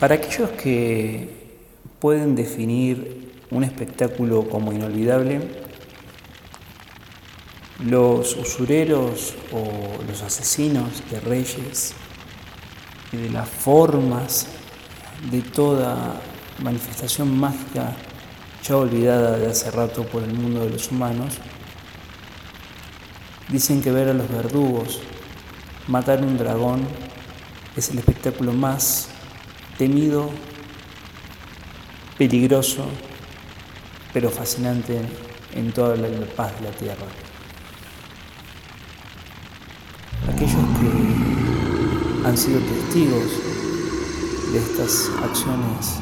Para aquellos que pueden definir un espectáculo como inolvidable, los usureros o los asesinos de reyes y de las formas de toda manifestación mágica ya olvidada de hace rato por el mundo de los humanos, dicen que ver a los verdugos matar un dragón es el espectáculo más temido, peligroso, pero fascinante en toda la paz de la tierra. Aquellos que han sido testigos de estas acciones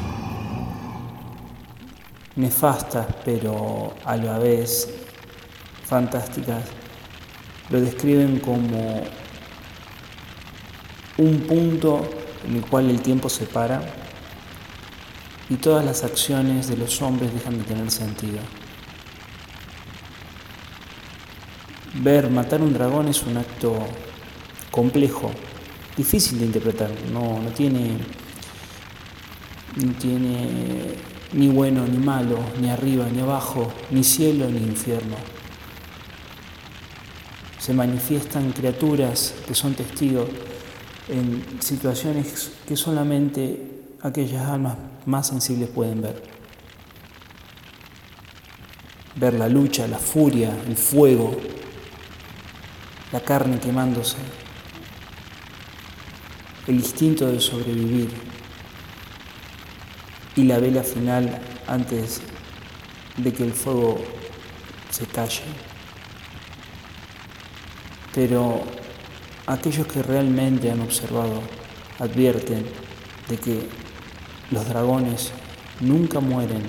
nefastas, pero a la vez fantásticas, lo describen como un punto en el cual el tiempo se para y todas las acciones de los hombres dejan de tener sentido. Ver matar un dragón es un acto complejo, difícil de interpretar, no, no tiene, no tiene ni bueno ni malo, ni arriba ni abajo, ni cielo ni infierno. Se manifiestan criaturas que son testigos en situaciones que solamente aquellas almas más sensibles pueden ver. Ver la lucha, la furia, el fuego, la carne quemándose, el instinto de sobrevivir y la vela final antes de que el fuego se calle. Pero Aquellos que realmente han observado advierten de que los dragones nunca mueren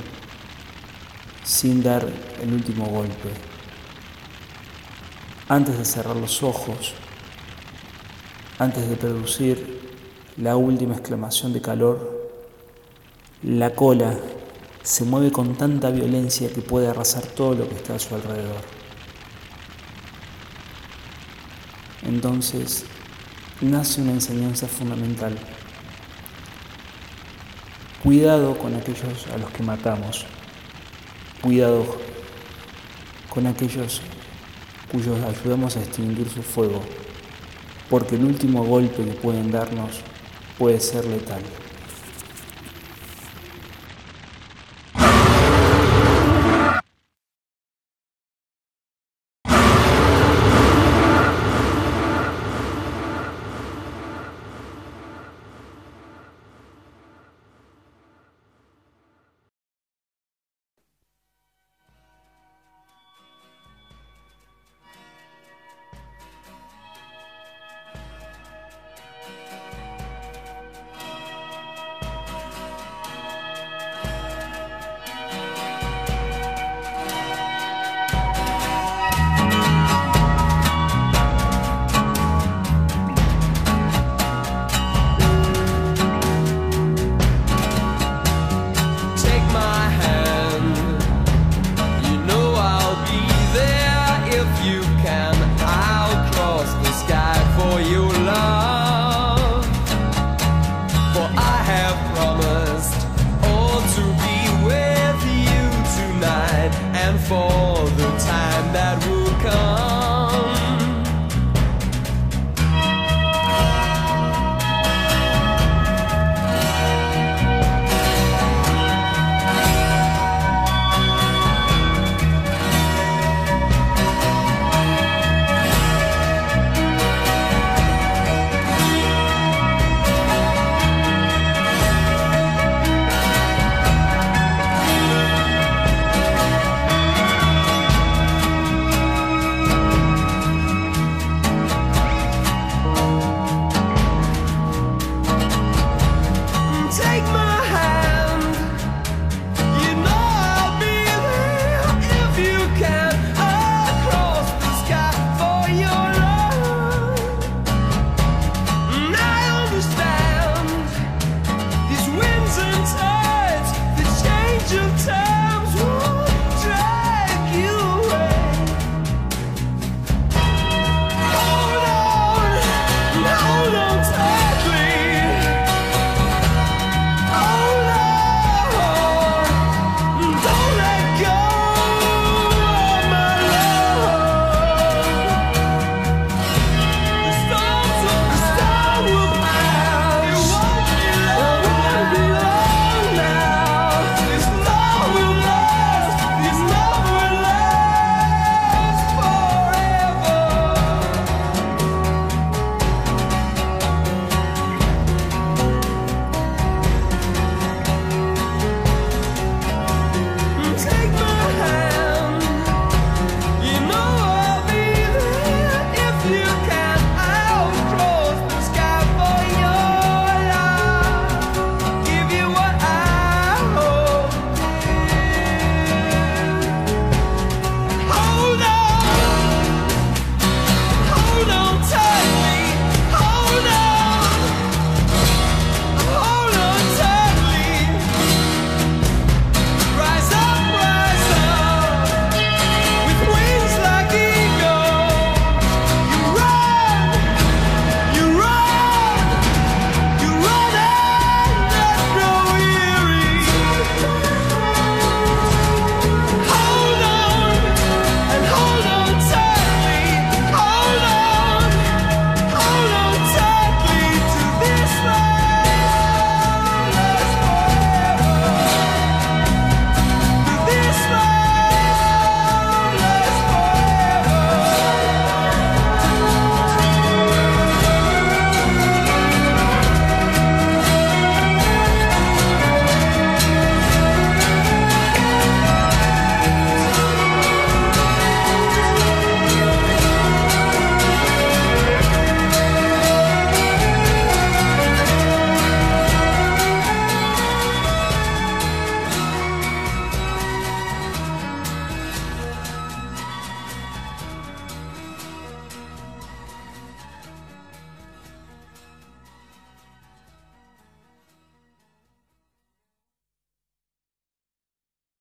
sin dar el último golpe. Antes de cerrar los ojos, antes de producir la última exclamación de calor, la cola se mueve con tanta violencia que puede arrasar todo lo que está a su alrededor. Entonces nace una enseñanza fundamental. Cuidado con aquellos a los que matamos. Cuidado con aquellos cuyos ayudamos a extinguir su fuego, porque el último golpe que pueden darnos puede ser letal.